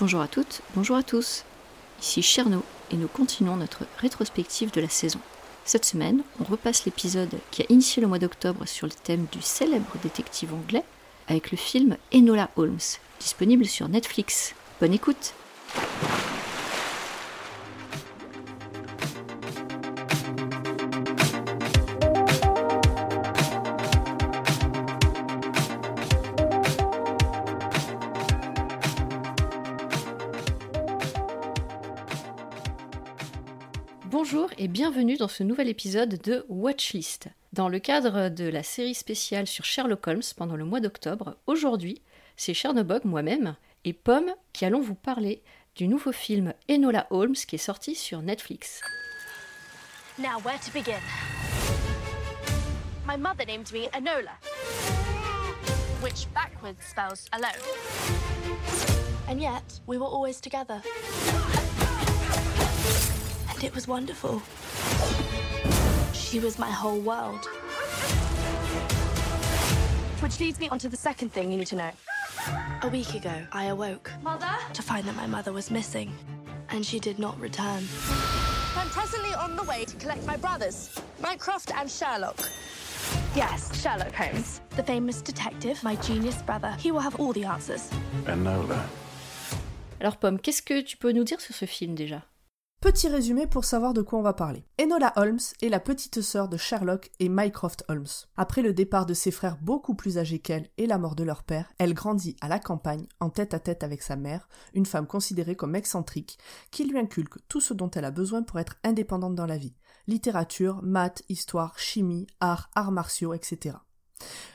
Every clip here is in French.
Bonjour à toutes, bonjour à tous. Ici Cherno et nous continuons notre rétrospective de la saison. Cette semaine, on repasse l'épisode qui a initié le mois d'octobre sur le thème du célèbre détective anglais avec le film Enola Holmes, disponible sur Netflix. Bonne écoute bienvenue dans ce nouvel épisode de Watchlist. Dans le cadre de la série spéciale sur Sherlock Holmes pendant le mois d'octobre, aujourd'hui, c'est Chernobog, moi-même, et Pomme qui allons vous parler du nouveau film Enola Holmes qui est sorti sur Netflix. Now, where to begin? My mother named me Enola, which backwards spells alone. And yet, we were always together. And it was wonderful. She was my whole world. Which leads me on to the second thing you need to know. A week ago, I awoke. Mother? To find that my mother was missing. And she did not return. I'm presently on the way to collect my brothers, Mycroft and Sherlock. Yes, Sherlock Holmes. The famous detective, my genius brother. He will have all the answers. Enola. Alors Pomme, qu'est-ce que tu peux nous dire sur ce film déjà Petit résumé pour savoir de quoi on va parler. Enola Holmes est la petite sœur de Sherlock et Mycroft Holmes. Après le départ de ses frères beaucoup plus âgés qu'elle et la mort de leur père, elle grandit à la campagne, en tête à tête avec sa mère, une femme considérée comme excentrique, qui lui inculque tout ce dont elle a besoin pour être indépendante dans la vie. Littérature, maths, histoire, chimie, art, arts martiaux, etc.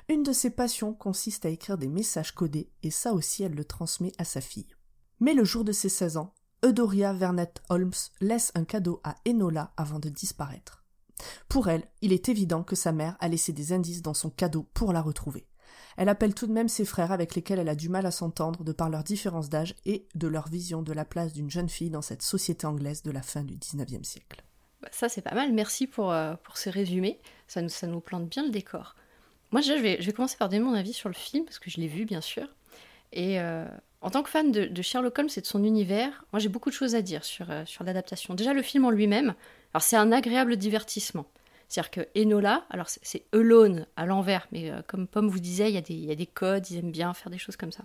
Une de ses passions consiste à écrire des messages codés, et ça aussi elle le transmet à sa fille. Mais le jour de ses 16 ans, Eudoria Vernet Holmes laisse un cadeau à Enola avant de disparaître. Pour elle, il est évident que sa mère a laissé des indices dans son cadeau pour la retrouver. Elle appelle tout de même ses frères avec lesquels elle a du mal à s'entendre de par leur différence d'âge et de leur vision de la place d'une jeune fille dans cette société anglaise de la fin du XIXe siècle. Bah, Ça c'est pas mal, merci pour, euh, pour ce résumé, ça nous, ça nous plante bien le décor. Moi je vais, je vais commencer par donner mon avis sur le film, parce que je l'ai vu bien sûr. Et euh, en tant que fan de, Sherlock Holmes et de son univers, moi j'ai beaucoup de choses à dire sur, euh, sur l'adaptation. Déjà le film en lui-même, alors c'est un agréable divertissement. C'est-à-dire que Enola, alors c'est- Alone à l'envers, mais euh, comme Pomme vous disait, il y, a des, codes, ils aiment bien faire des choses comme ça.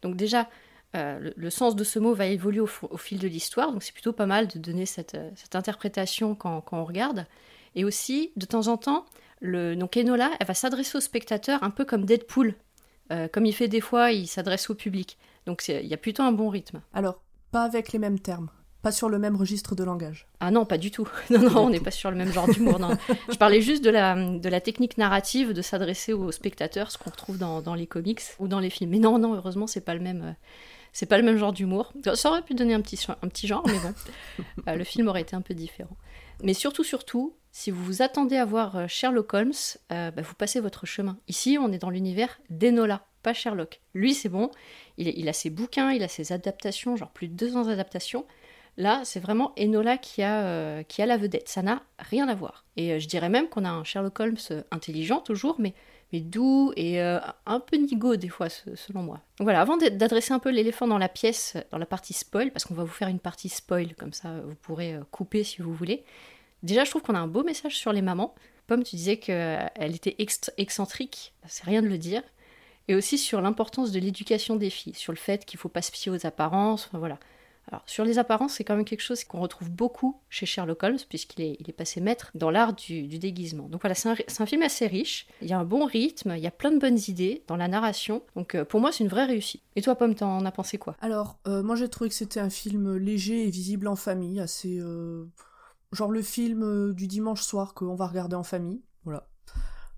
Donc déjà, euh, le, sens de ce mot va évoluer au, fil de l'histoire, donc c'est plutôt pas mal de donner cette, interprétation quand, on regarde. Et aussi, de temps en temps, le, donc Enola, elle va s'adresser au spectateur un peu comme Deadpool. Comme il fait des fois, il s'adresse au public. Donc il y a plutôt un bon rythme. Alors, pas avec les mêmes termes, pas sur le même registre de langage. Ah non, pas du tout. Non, non, on n'est pas sur le même genre d'humour. Je parlais juste de la, de la technique narrative de s'adresser aux spectateurs, ce qu'on retrouve dans, dans les comics ou dans les films. Mais non, non, heureusement, c'est pas le même. euh, C'est pas le même genre d'humour. Ça aurait pu donner un petit, un petit genre, mais bon, Euh, le film aurait été un peu différent. Mais surtout, surtout, si vous vous attendez à voir euh, Sherlock Holmes, euh, bah, vous passez votre chemin. Ici, on est dans l'univers d'Enola, pas Sherlock. Lui, c'est bon, il, a ses bouquins, il a ses adaptations, genre plus de 200 adaptations. Là, c'est vraiment Enola qui a, euh, qui a la vedette. Ça n'a rien à voir. Et euh, je dirais même qu'on a un Sherlock Holmes euh, intelligent toujours, mais, mais doux et un peu nigaud des fois, se- selon moi. Donc voilà, avant d'ad- d'adresser un peu l'éléphant dans la pièce, dans la partie spoil, parce qu'on va vous faire une partie spoil, comme ça vous pourrez couper si vous voulez. Déjà, je trouve qu'on a un beau message sur les mamans. Pomme, tu disais qu'elle était excentrique, c'est rien de le dire. Et aussi sur l'importance de l'éducation des filles, sur le fait qu'il ne faut pas se fier aux apparences, voilà. Alors, sur les apparences, c'est quand même quelque chose qu'on retrouve beaucoup chez Sherlock Holmes, puisqu'il est, passé maître dans l'art du, déguisement. Donc voilà, c'est un, film assez riche, il y a un bon rythme, il y a plein de bonnes idées dans la narration, donc euh, pour moi, c'est une vraie réussite. Et toi, Pomme, t'en as pensé quoi? Alors, euh, moi j'ai trouvé que c'était un film léger et visible en famille, assez... euh, genre le film du dimanche soir qu'on va regarder en famille, voilà.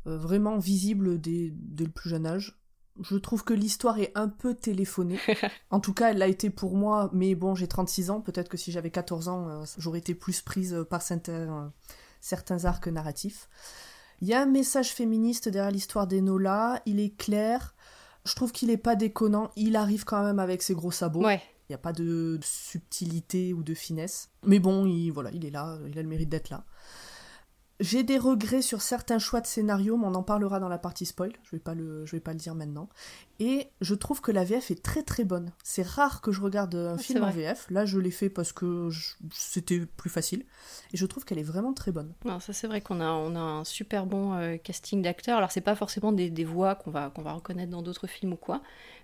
Vraiment visible dès le plus jeune âge. Je trouve que l'histoire est un peu téléphonée. En tout cas, elle l'a été pour moi, mais bon, j'ai 36 ans, peut-être que si j'avais 14 ans, euh, j'aurais été plus prise euh, par certains, euh, certains arcs narratifs. Il y a un message féministe derrière l'histoire d'Enola, il est clair, je trouve qu'il est pas déconnant, il arrive quand même avec ses gros sabots. Ouais, Il n'y a pas de subtilité ou de finesse. Mais bon, il, voilà, il est là, il a le mérite d'être là. J'ai des regrets sur certains choix de scénario, mais on en parlera dans la partie spoil. Je vais pas le, je vais pas le dire maintenant. Et je trouve que la VF est très très bonne. C'est rare que je regarde un film en VF. Là, je l'ai fait parce que c'était plus facile. Et je trouve qu'elle est vraiment très bonne. Non, ça c'est vrai qu'on a, on a un super bon euh, casting d'acteurs. Alors c'est pas forcément des, des voix qu'on va, qu'on va reconnaître dans d'autres films ou quoi,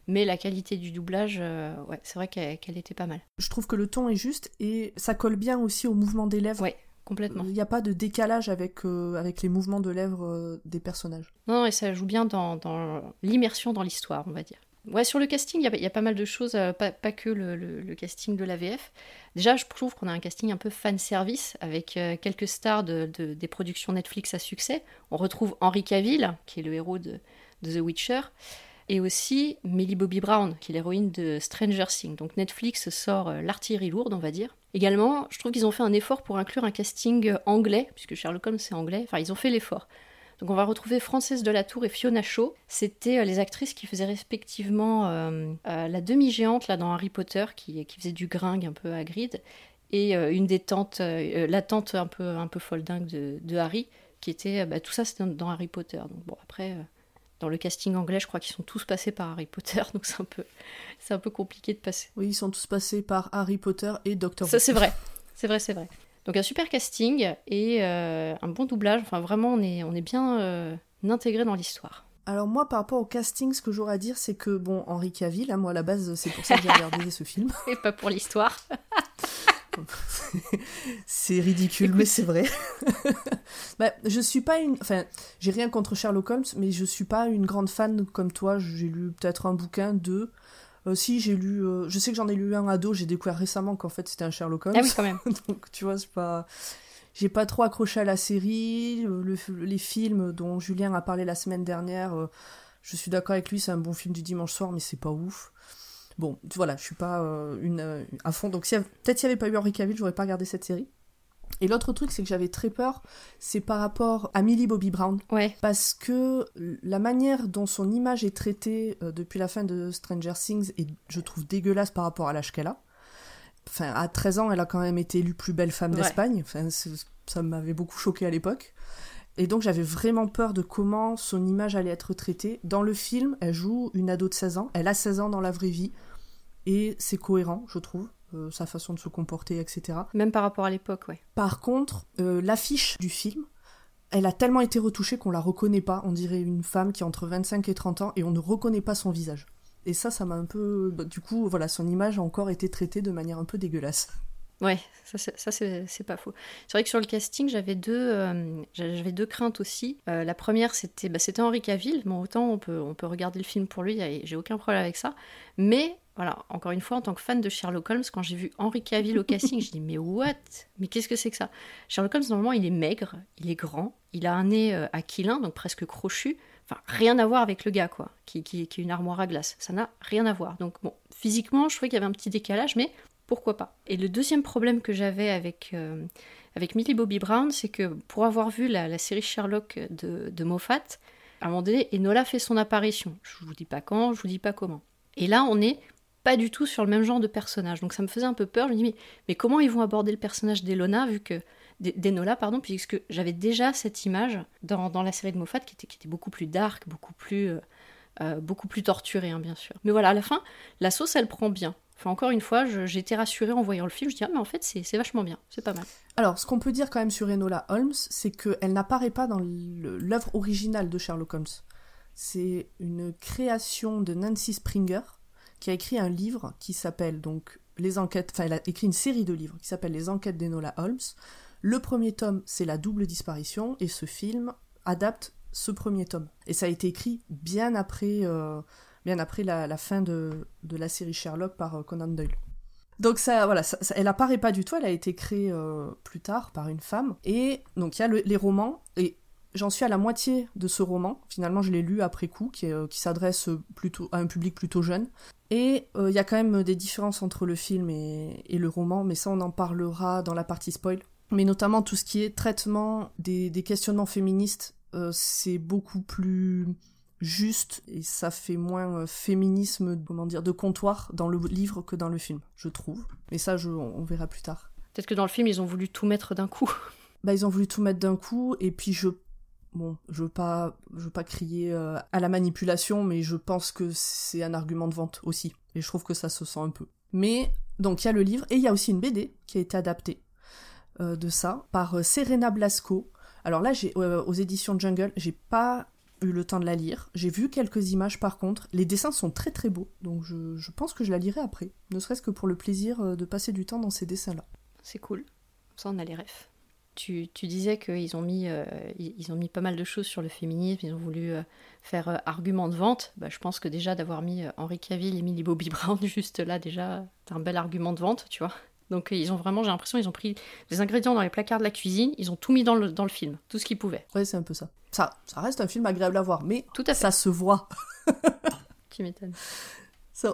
mais la qualité du doublage, euh, ouais, c'est vrai qu'elle était pas mal. Je trouve que le ton est juste et ça colle bien aussi au mouvement des lèvres. Ouais. Complètement. Il n'y a pas de décalage avec, euh, avec les mouvements de lèvres euh, des personnages. Non, et ça joue bien dans, dans l'immersion dans l'histoire, on va dire. Ouais, sur le casting, il y, y, a pas mal de choses, euh, pas, pas, que le, le, casting de la VF. Déjà, je trouve qu'on a un casting un peu fan service avec quelques stars de, de, des productions Netflix à succès. On retrouve Henry Cavill, qui est le héros de, de The Witcher et aussi Millie Bobby Brown, qui est l'héroïne de Stranger Things. Donc Netflix sort l'artillerie lourde, on va dire. Également, je trouve qu'ils ont fait un effort pour inclure un casting euh, anglais, puisque Sherlock Holmes c'est anglais, enfin ils ont fait l'effort. Donc on va retrouver Frances de la Tour et Fiona Shaw. C'était euh, les actrices qui faisaient respectivement la demi-géante là dans Harry Potter, qui, faisait du gringue un peu à grid, et une des la tante un peu, un peu folle dingue de, Harry, qui était, bah, tout ça c'était dans Harry Potter. Donc bon après, dans le casting anglais, je crois qu'ils sont tous passés par Harry Potter, donc c'est un peu, c'est un peu compliqué de passer. Oui, ils sont tous passés par Harry Potter et Doctor Who. Ça c'est vrai, c'est vrai, c'est vrai. Donc un super casting et euh, un bon doublage. Enfin vraiment, on est, on est bien euh, intégré dans l'histoire. Alors moi, par rapport au casting, ce que j'aurais à dire, c'est que bon, Henri Cavill, moi à la base, c'est pour ça que j'ai regardé ce film. Et pas pour l'histoire. c'est ridicule, mais c'est vrai. bah, je suis pas une. Enfin, j'ai rien contre Sherlock Holmes, mais je suis pas une grande fan comme toi. J'ai lu peut-être un bouquin, deux. Euh, si, j'ai lu. Euh, je sais que j'en ai lu un ado, j'ai découvert récemment qu'en fait c'était un Sherlock Holmes. Ah oui, quand même. Donc, tu vois, c'est pas. J'ai pas trop accroché à la série. Euh, les films dont Julien a parlé la semaine dernière, je suis d'accord avec lui, c'est un bon film du dimanche soir, mais c'est pas ouf. Bon, voilà, je suis pas euh, une, euh, à fond. Donc peut-être s'il n'y avait pas eu Henry Cavill, j'aurais pas regardé cette série. Et l'autre truc, c'est que j'avais très peur, c'est par rapport à Millie Bobby Brown. Ouais. Parce que la manière dont son image est traitée euh, depuis la fin de Stranger Things est, je trouve, dégueulasse par rapport à l'âge qu'elle a. Enfin, à 13 ans, elle a quand même été élue plus belle femme d'Espagne. Enfin, ça m'avait beaucoup choqué à l'époque. Et donc j'avais vraiment peur de comment son image allait être traitée. Dans le film, elle joue une ado de 16 ans. Elle a 16 ans dans la vraie vie et c'est cohérent, je trouve. Euh, sa façon de se comporter, etc. Même par rapport à l'époque, ouais. Par contre, euh, l'affiche du film, elle a tellement été retouchée qu'on la reconnaît pas. On dirait une femme qui a entre 25 et 30 ans et on ne reconnaît pas son visage. Et ça, ça m'a un peu. Bah, du coup, voilà, son image a encore été traitée de manière un peu dégueulasse. Ouais, ça, c'est pas faux. C'est vrai que sur le casting, j'avais deux, euh, deux craintes aussi. la première, c'était bah, Henri Cavill. Bon, autant on peut, on peut regarder le film pour lui, j'ai aucun problème avec ça. Mais voilà, encore une fois, en tant que fan de Sherlock Holmes, quand j'ai vu Henry Cavill au casting, je dis mais what? Mais qu'est-ce que c'est que ça? Sherlock Holmes, normalement, il est maigre, il est grand, il a un nez euh, aquilin, donc presque crochu. Enfin, rien à voir avec le gars, quoi, qui, qui, est une armoire à glace. Ça n'a rien à voir. Donc, bon, physiquement, je trouvais qu'il y avait un petit décalage, mais pourquoi pas Et le deuxième problème que j'avais avec, euh, avec Millie Bobby Brown, c'est que pour avoir vu la, série Sherlock de, Moffat, à un moment donné, Enola fait son apparition. Je vous dis pas quand, je vous dis pas comment. Et là, on est pas du tout sur le même genre de personnage. Donc ça me faisait un peu peur. Je me dis, mais, mais comment ils vont aborder le personnage d'Elona, vu que d'Enola, pardon, puisque j'avais déjà cette image dans, dans, la série de Moffat qui était, qui était beaucoup plus dark, beaucoup plus, euh, euh, beaucoup plus torturée, hein, bien sûr. Mais voilà, à la fin, la sauce, elle prend bien. Enfin, encore une fois, été rassurée en voyant le film. Je dis, ah, mais en fait, c'est vachement bien, c'est pas mal. Alors, ce qu'on peut dire quand même sur Enola Holmes, c'est qu'elle n'apparaît pas dans l'œuvre originale de Sherlock Holmes. C'est une création de Nancy Springer, qui a écrit un livre qui s'appelle donc Les enquêtes, enfin elle a écrit une série de livres qui s'appelle Les enquêtes d'Enola Holmes. Le premier tome, c'est La double disparition, et ce film adapte ce premier tome. Et ça a été écrit bien après, euh, bien après la, fin de, de, la série Sherlock par euh, Conan Doyle. Donc ça, voilà, elle apparaît pas du tout, elle a été créée euh, plus tard par une femme. Et donc il y a les romans, et J'en suis à la moitié de ce roman. Finalement, je l'ai lu après coup, qui, euh, s'adresse plutôt à un public plutôt jeune. Et il y a quand même des différences entre le film et, le roman, mais ça, on en parlera dans la partie spoil. Mais notamment tout ce qui est traitement des, questionnements féministes, c'est beaucoup plus juste et ça fait moins féminisme, comment dire, de comptoir dans le livre que dans le film, je trouve. Mais ça, on verra plus tard. Peut-être que dans le film, ils ont voulu tout mettre d'un coup. bah ils ont voulu tout mettre d'un coup et puis je bon, je veux pas je veux pas crier euh, à la manipulation mais je pense que c'est un argument de vente aussi et je trouve que ça se sent un peu. Mais donc il y a le livre et il y a aussi une BD qui a été adaptée euh, de ça par euh, Serena Blasco. Alors là j'ai aux éditions Jungle, j'ai pas eu le temps de la lire. J'ai vu quelques images par contre. Les dessins sont très très beaux, donc je, pense que je la lirai après. Ne serait-ce que pour le plaisir de passer du temps dans ces dessins-là. C'est cool. Ça, on a les refs. Tu, tu disais qu'ils ont, mis, euh, ils ont mis pas mal de choses sur le féminisme, ils ont voulu euh, faire euh, argument de vente. Bah, je pense que déjà d'avoir mis Henri Cavill et Millie Bobby Brown juste là, déjà, c'est un bel argument de vente, tu vois. Donc ils ont vraiment, j'ai l'impression, ils ont pris les ingrédients dans les placards de la cuisine, ils ont tout mis dans le, dans le film, tout ce qu'ils pouvaient. Ouais, c'est un peu ça. ça. Ça reste un film agréable à voir, mais tout à ça se voit. tu m'étonnes.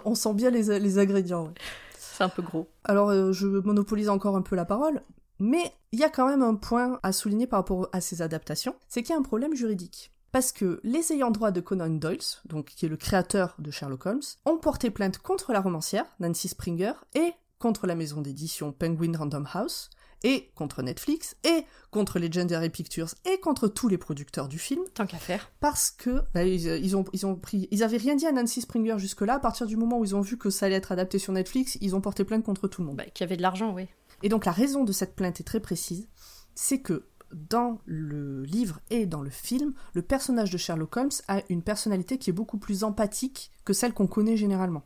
on sent bien les, les ingrédients. Ouais. C'est un peu gros. Alors je monopolise encore un peu la parole. Mais il y a quand même un point à souligner par rapport à ces adaptations, c'est qu'il y a un problème juridique. Parce que les ayants droit de Conan Doyle, donc qui est le créateur de Sherlock Holmes, ont porté plainte contre la romancière, Nancy Springer, et contre la maison d'édition Penguin Random House, et contre Netflix, et contre Legendary Pictures, et contre tous les producteurs du film. Tant qu'à faire. Parce que bah, ils, ont, ils ont pris, ils avaient rien dit à Nancy Springer jusque-là. À partir du moment où ils ont vu que ça allait être adapté sur Netflix, ils ont porté plainte contre tout le monde. Bah, Qu'il y avait de l'argent, oui. Et donc la raison de cette plainte est très précise, c'est que dans le livre et dans le film, le personnage de Sherlock Holmes a une personnalité qui est beaucoup plus empathique que celle qu'on connaît généralement.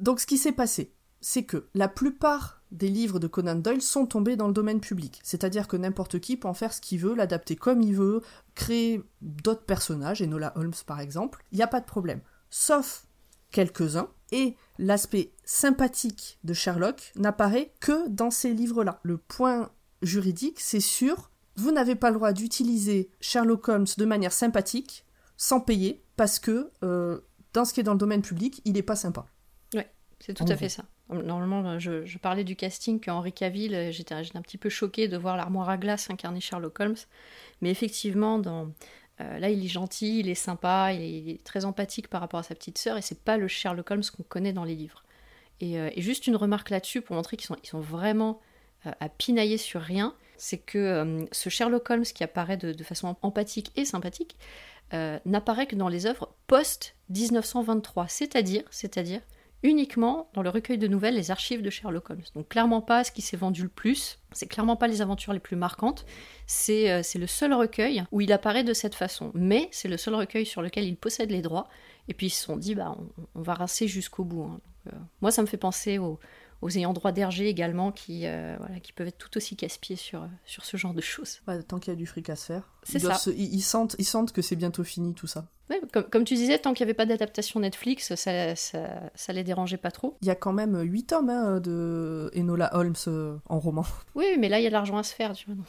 Donc ce qui s'est passé, c'est que la plupart des livres de Conan Doyle sont tombés dans le domaine public, c'est-à-dire que n'importe qui peut en faire ce qu'il veut, l'adapter comme il veut, créer d'autres personnages, Enola Holmes par exemple, il n'y a pas de problème. Sauf quelques-uns, et l'aspect sympathique de Sherlock n'apparaît que dans ces livres-là. Le point juridique, c'est sûr, vous n'avez pas le droit d'utiliser Sherlock Holmes de manière sympathique sans payer, parce que euh, dans ce qui est dans le domaine public, il n'est pas sympa. C'est tout à fait ça. Normalement, je, parlais du casting qu'Henri Cavill, j'étais un petit peu choquée de voir l'armoire à glace incarner Sherlock Holmes, mais effectivement, dans, euh, là, il est gentil, il est sympa, il est, très empathique par rapport à sa petite sœur, et c'est pas le Sherlock Holmes qu'on connaît dans les livres. Et, euh, juste une remarque là-dessus pour montrer qu'ils sont, ils sont vraiment euh, à pinailler sur rien, c'est que ce Sherlock Holmes qui apparaît de, façon empathique et sympathique n'apparaît que dans les œuvres post 1923, c'est-à-dire, c'est-à-dire uniquement dans le recueil de nouvelles Les Archives de Sherlock Holmes. Donc clairement pas ce qui s'est vendu le plus, c'est clairement pas les aventures les plus marquantes, c'est euh, le seul recueil où il apparaît de cette façon, mais c'est le seul recueil sur lequel il possède les droits, et puis ils se sont dit, bah, on, va rincer jusqu'au bout. Hein. Euh, moi ça me fait penser au, aux ayants droit d'Hergé également, qui, euh, voilà, qui peuvent être tout aussi casse-pieds sur, sur ce genre de choses. tant qu'il y a du fric à se faire. C'est ça. ils, sentent, ils sentent que c'est bientôt fini tout ça. comme, comme, tu disais, tant qu'il n'y avait pas d'adaptation Netflix, ça, ça, ça, les dérangeait pas trop. Il y a quand même 8 tomes hein, de Enola Holmes euh, en roman. Oui, mais là, il y a de l'argent à se faire, tu vois. Donc...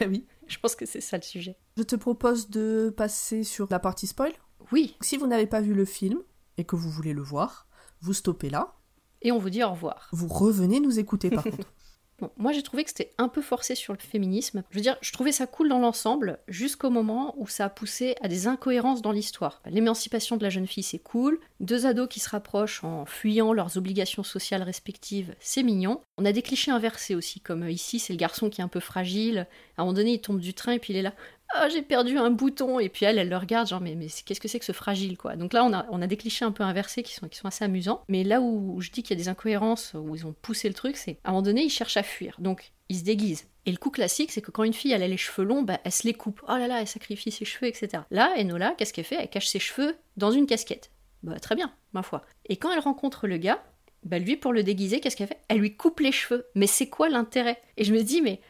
Eh oui. Je pense que c'est ça le sujet. Je te propose de passer sur la partie spoil. Oui. Si vous n'avez pas vu le film et que vous voulez le voir, vous stoppez là et on vous dit au revoir. Vous revenez nous écouter par contre. Bon, moi j'ai trouvé que c'était un peu forcé sur le féminisme. Je veux dire, je trouvais ça cool dans l'ensemble, jusqu'au moment où ça a poussé à des incohérences dans l'histoire. L'émancipation de la jeune fille, c'est cool. Deux ados qui se rapprochent en fuyant leurs obligations sociales respectives, c'est mignon. On a des clichés inversés aussi, comme ici, c'est le garçon qui est un peu fragile. À un moment donné, il tombe du train et puis il est là. Ah, j'ai perdu un bouton. Et puis elle, elle le regarde, genre, mais, mais qu'est-ce que c'est que ce fragile, quoi. Donc là, on a, on a des clichés un peu inversés qui sont, qui sont assez amusants. Mais là où, je dis qu'il y a des incohérences, où ils ont poussé le truc, c'est à un moment donné, ils cherchent à fuir. Donc, ils se déguisent. Et le coup classique, c'est que quand une fille elle a les cheveux longs, bah, elle se les coupe. Oh là là, elle sacrifie ses cheveux, etc. Là, Enola, qu'est-ce qu'elle fait? Elle cache ses cheveux dans une casquette. Bah, très bien, ma foi. Et quand elle rencontre le gars, bah, lui, pour le déguiser, qu'est-ce qu'elle fait? Elle lui coupe les cheveux. Mais c'est quoi l'intérêt? Et je me dis, mais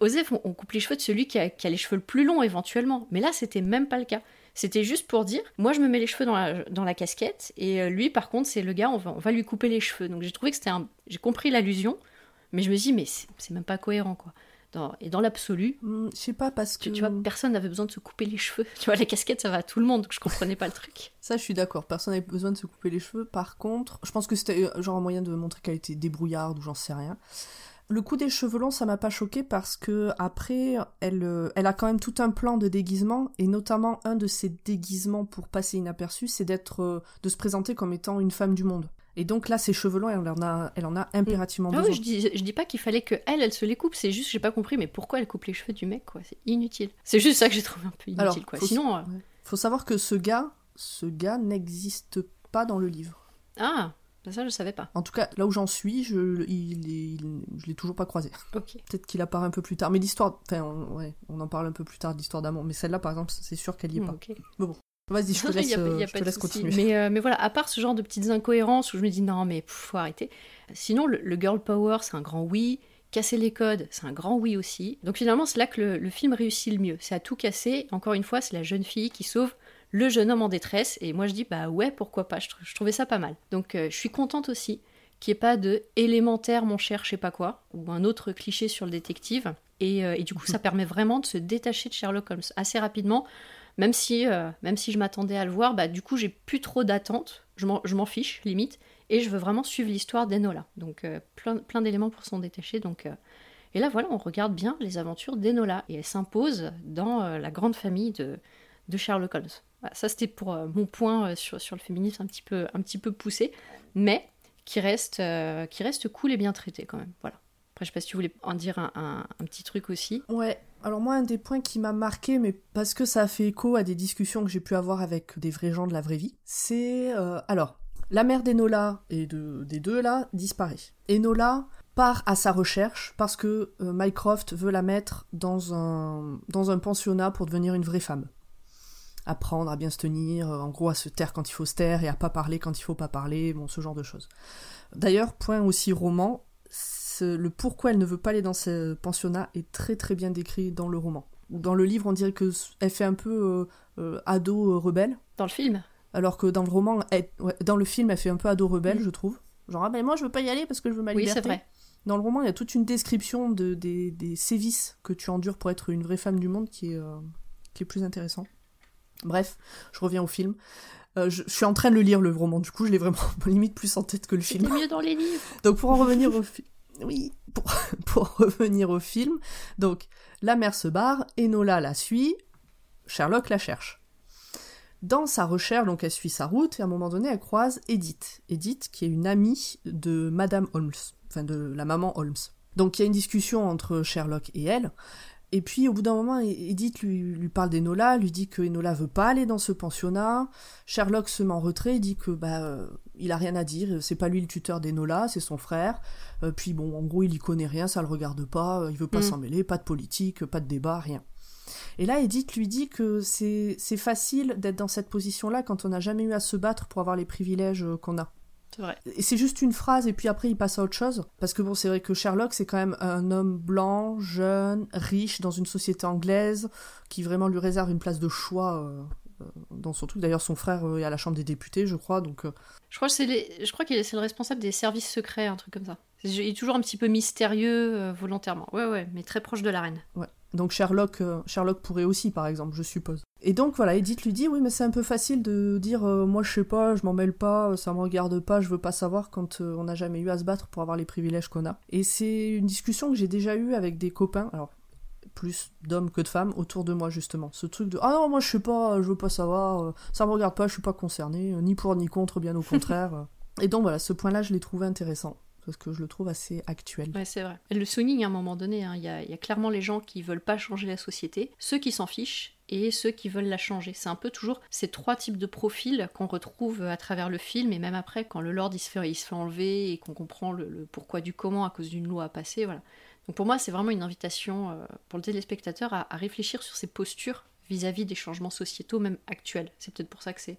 Osef, on, coupe les cheveux de celui qui a, les cheveux le plus longs éventuellement. Mais là, c'était même pas le cas. C'était juste pour dire, moi je me mets les cheveux dans la, casquette, et euh, lui par contre c'est le gars, on va, lui couper les cheveux. Donc j'ai trouvé que c'était un... J'ai compris l'allusion, mais je me dis, mais c'est même pas cohérent quoi. et dans l'absolu, hmm, je sais pas parce que tu, vois personne n'avait besoin de se couper les cheveux. Tu vois la casquette ça va à tout le monde, donc je comprenais pas le truc. Ça je suis d'accord, personne n'avait besoin de se couper les cheveux. Par contre, je pense que c'était euh, genre un moyen de montrer qu'elle était débrouillarde ou j'en sais rien. Le coup des cheveux longs, ça m'a pas choqué parce que après, elle, euh, elle a quand même tout un plan de déguisement et notamment un de ses déguisements pour passer inaperçu, c'est d'être, euh, de se présenter comme étant une femme du monde. Et donc là, ses cheveux longs, elle en a, elle en a impérativement Ah besoin. oui, je dis, je dis pas qu'il fallait que elle, elle se les coupe. C'est juste, j'ai pas compris, mais pourquoi elle coupe les cheveux du mec, quoi? C'est inutile. C'est juste ça que j'ai trouvé un peu inutile, Alors, quoi. faut- Sinon, euh, Faut savoir que ce gars, ce gars n'existe pas dans le livre. ah, ça je savais pas. En tout cas, là où j'en suis, je, il, est- il- je l'ai toujours pas croisé. Ok. Peut-être qu'il apparaît un peu plus tard. Mais l'histoire, enfin, on, ouais, on en parle un peu plus tard d'histoire d'amour. Mais celle-là, par exemple, c'est sûr qu'elle y est pas. ok. Vas-y, je te laisse, y a pas- il y a je te laisse continuer. Mais, euh, mais voilà, à part ce genre de petites incohérences où je me dis non, mais pff, faut arrêter. Sinon, le, le girl power, c'est un grand oui. Casser les codes, c'est un grand oui aussi. Donc finalement, c'est là que le, le film réussit le mieux. C'est à tout casser. Encore une fois, c'est la jeune fille qui sauve le jeune homme en détresse. Et moi, je dis, bah ouais, pourquoi pas. Je, trou- je trouvais ça pas mal. Donc euh, je suis contente aussi qu'il n'y ait pas de élémentaire, mon cher, je sais pas quoi, ou un autre cliché sur le détective. Et, euh, et du coup, ça permet vraiment de se détacher de Sherlock Holmes assez rapidement. Même si, euh, même si je m'attendais à le voir, bah, du coup, j'ai plus trop d'attentes. Je m'en je m'en fiche, limite. Et je veux vraiment suivre l'histoire d'Enola. Donc, euh, plein, plein d'éléments pour s'en détacher. Donc, Et là, voilà, on regarde bien les aventures d'Enola. Et elle s'impose dans la grande famille de, de Sherlock Holmes. Ça, c'était pour euh, mon point euh, sur, le féminisme un petit peu, poussé. Mais qui reste, euh, qui reste cool et bien traité quand même. Voilà. Après, je sais pas si tu voulais en dire un, petit truc aussi. Ouais, alors moi, un des points qui m'a marqué, mais parce que ça a fait écho à des discussions que j'ai pu avoir avec des vrais gens de la vraie vie, c'est. alors, la mère d'Enola et de, des deux là disparaît. Enola part à sa recherche parce que Mycroft veut la mettre dans un pensionnat pour devenir une vraie femme. Apprendre à bien se tenir, euh, en gros à se taire quand il faut se taire et à pas parler quand il faut pas parler, bon, ce genre de choses. D'ailleurs, point aussi roman, le pourquoi elle ne veut pas aller dans ce pensionnat est très très bien décrit dans le roman. Dans le livre, on dirait que elle fait un peu euh, euh, ado euh, rebelle, Dans le film? Alors que dans le roman, elle- ouais, dans le film, elle fait un peu ado rebelle, je trouve. Genre ah ben moi je veux pas y aller parce que je veux ma Oui, c'est vrai. Dans le roman, il y a toute une description de, des, des sévices que tu endures pour être une vraie femme du monde qui est, qui est plus intéressant. Bref, je reviens au film. Euh, je, je suis en train de le lire le roman, du coup je l'ai vraiment limite plus en tête que le film. Mieux dans les livres. Donc pour en revenir au film, oui, pour, pour revenir au film, donc la mère se barre, Enola la suit, Sherlock la cherche. Dans sa recherche, donc elle suit sa route et à un moment donné elle croise Edith, Edith qui est une amie de Madame Holmes, enfin de la maman Holmes. Donc il y a une discussion entre Sherlock et elle. Et puis au bout d'un moment, Edith lui, lui parle d'Enola, lui dit que Enola veut pas aller dans ce pensionnat. Sherlock se met en retrait, dit que bah euh, il a rien à dire, c'est pas lui le tuteur d'Enola, c'est son frère. Euh, puis bon, en gros, il y connaît rien, ça le regarde pas, euh, il veut pas Mm. s'en mêler, pas de politique, pas de débat, rien. Et là, Edith lui dit que c'est c'est facile d'être dans cette position-là quand on n'a jamais eu à se battre pour avoir les privilèges euh, qu'on a. C'est vrai. Et c'est juste une phrase, et puis après, il passe à autre chose. Parce que bon, c'est vrai que Sherlock, c'est quand même un homme blanc, jeune, riche, dans une société anglaise, qui vraiment lui réserve une place de choix euh, euh, dans son truc. D'ailleurs, son frère euh, est à la Chambre des députés, je crois, donc... euh, Je crois que c'est les... je crois qu'il est c'est le responsable des services secrets, un truc comme ça. Il est toujours un petit peu mystérieux euh, volontairement. Ouais, ouais, mais très proche de la reine. Ouais. Donc Sherlock, euh, Sherlock pourrait aussi, par exemple, je suppose. Et donc voilà, Edith lui dit oui, mais c'est un peu facile de dire euh, moi je sais pas, je m'en mêle pas, euh, ça me regarde pas, je veux pas savoir quand euh, on n'a jamais eu à se battre pour avoir les privilèges qu'on a. Et c'est une discussion que j'ai déjà eue avec des copains, alors plus d'hommes que de femmes autour de moi justement. Ce truc de ah non moi je sais pas, je veux pas savoir, ça me regarde pas, je suis pas concerné, ni pour ni contre, bien au contraire. Et donc voilà, ce point-là je l'ai trouvé intéressant parce que je le trouve assez actuel. Ouais, c'est vrai. Elle le souligne à un moment donné. hein. Il y, a, clairement les gens qui veulent pas changer la société, ceux qui s'en fichent et ceux qui veulent la changer. C'est un peu toujours ces trois types de profils qu'on retrouve à travers le film et même après quand le Lord il se fait, enlever et qu'on comprend le, pourquoi du comment à cause d'une loi à passer. Voilà. Donc pour moi c'est vraiment une invitation euh, pour le téléspectateur à réfléchir sur ses postures vis-à-vis des changements sociétaux même actuels. C'est peut-être pour ça que c'est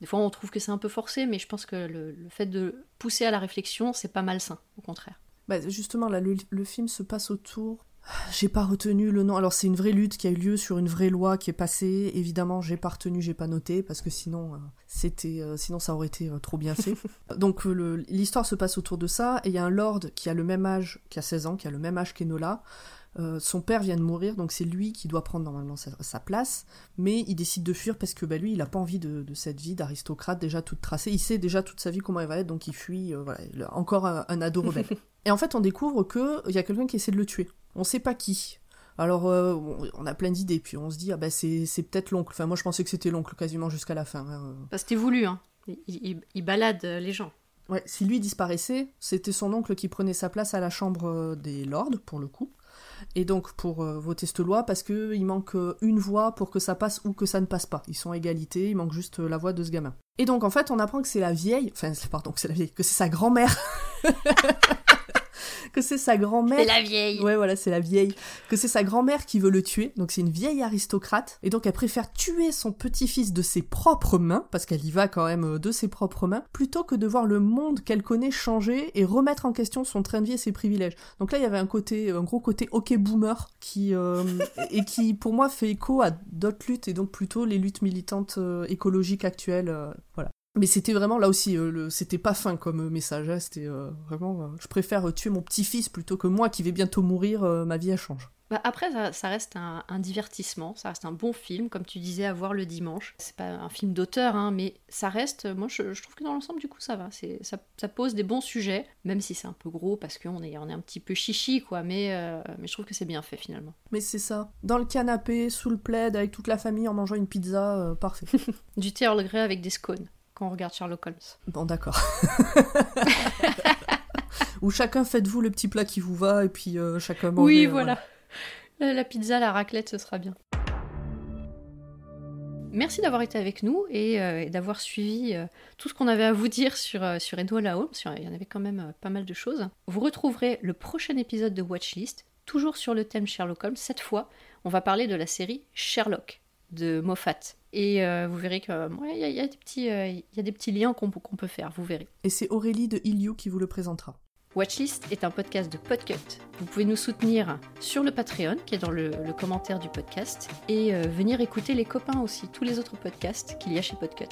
des fois, on trouve que c'est un peu forcé, mais je pense que le, le fait de pousser à la réflexion, c'est pas malsain, au contraire. Bah, justement, là, le, le film se passe autour. J'ai pas retenu le nom. Alors, c'est une vraie lutte qui a eu lieu sur une vraie loi qui est passée. Évidemment, j'ai pas retenu, j'ai pas noté, parce que sinon, euh, c'était, euh, sinon ça aurait été euh, trop bien fait. Donc, l'histoire se passe autour de ça, et il y a un lord qui a le même âge, qui a 16 ans, qui a le même âge qu'Enola. Euh, son père vient de mourir, donc c'est lui qui doit prendre normalement sa, sa place, mais il décide de fuir parce que bah, lui, il a pas envie de, de cette vie d'aristocrate déjà toute tracée. Il sait déjà toute sa vie comment elle va être, donc il fuit. euh, voilà, encore un, un ado rebelle. Et en fait, on découvre que il y a quelqu'un qui essaie de le tuer. On sait pas qui. Alors, euh, on- a plein d'idées, puis on se dit, ah bah c'est c'est peut-être l'oncle. Enfin, moi je pensais que c'était l'oncle quasiment jusqu'à la fin. hein. Que c'était voulu, hein. Il, il- il balade euh, les gens. Ouais, si lui disparaissait, c'était son oncle qui prenait sa place à la chambre euh, des lords, pour le coup. Et donc pour euh, voter cette loi, parce qu'il manque euh, une voix pour que ça passe ou que ça ne passe pas. Ils sont à égalité, il manque juste la voix de ce gamin. Et donc en fait, on apprend que c'est la vieille, enfin pardon, que c'est la vieille, que c'est sa grand-mère que c'est sa grand-mère. C'est la vieille. Ouais, voilà, c'est la vieille. Que c'est sa grand-mère qui veut le tuer. Donc c'est une vieille aristocrate. Et donc elle préfère tuer son petit-fils de ses propres mains, parce qu'elle y va quand même euh, de ses propres mains, plutôt que de voir le monde qu'elle connaît changer et remettre en question son train de vie et ses privilèges. Donc là, il y avait un côté, un gros côté ok boomer qui euh, et qui pour moi fait écho à d'autres luttes et donc plutôt les luttes militantes euh, écologiques actuelles. voilà. Mais c'était vraiment là aussi, euh, c'était pas fin comme euh, message. Hein, c'était euh, vraiment, je préfère tuer mon petit-fils plutôt que moi qui vais bientôt mourir. ma vie elle change. Bah après, ça, reste un, divertissement, ça reste un bon film, comme tu disais, à voir le dimanche. C'est pas un film d'auteur, hein, mais ça reste. Moi, je, trouve que dans l'ensemble, du coup, ça va. Ça, ça, pose des bons sujets, même si c'est un peu gros parce qu'on est, on est un petit peu chichi, quoi. Mais, mais je trouve que c'est bien fait finalement. Mais c'est ça. Dans le canapé, sous le plaid, avec toute la famille, en mangeant une pizza, parfait. du thé Earl Grey avec des scones quand on regarde Sherlock Holmes. Bon, d'accord. Ou chacun faites-vous le petit plat qui vous va et puis euh, chacun mange. Oui, voilà. La, pizza, la raclette, ce sera bien. Merci d'avoir été avec nous et, euh, d'avoir suivi euh, tout ce qu'on avait à vous dire sur, sur Enola Holmes. Il y en avait quand même pas mal de choses. Vous retrouverez le prochain épisode de Watchlist, toujours sur le thème Sherlock Holmes. Cette fois, on va parler de la série Sherlock de Moffat. Et euh, vous verrez qu'il y, y, a des petits, euh, y a des petits liens qu'on peut faire, vous verrez. Et c'est Aurélie de Iliou qui vous le présentera. Watchlist est un podcast de Podcut. Vous pouvez nous soutenir sur le Patreon, qui est dans le, commentaire du podcast, et euh, venir écouter les copains aussi, tous les autres podcasts qu'il y a chez Podcut.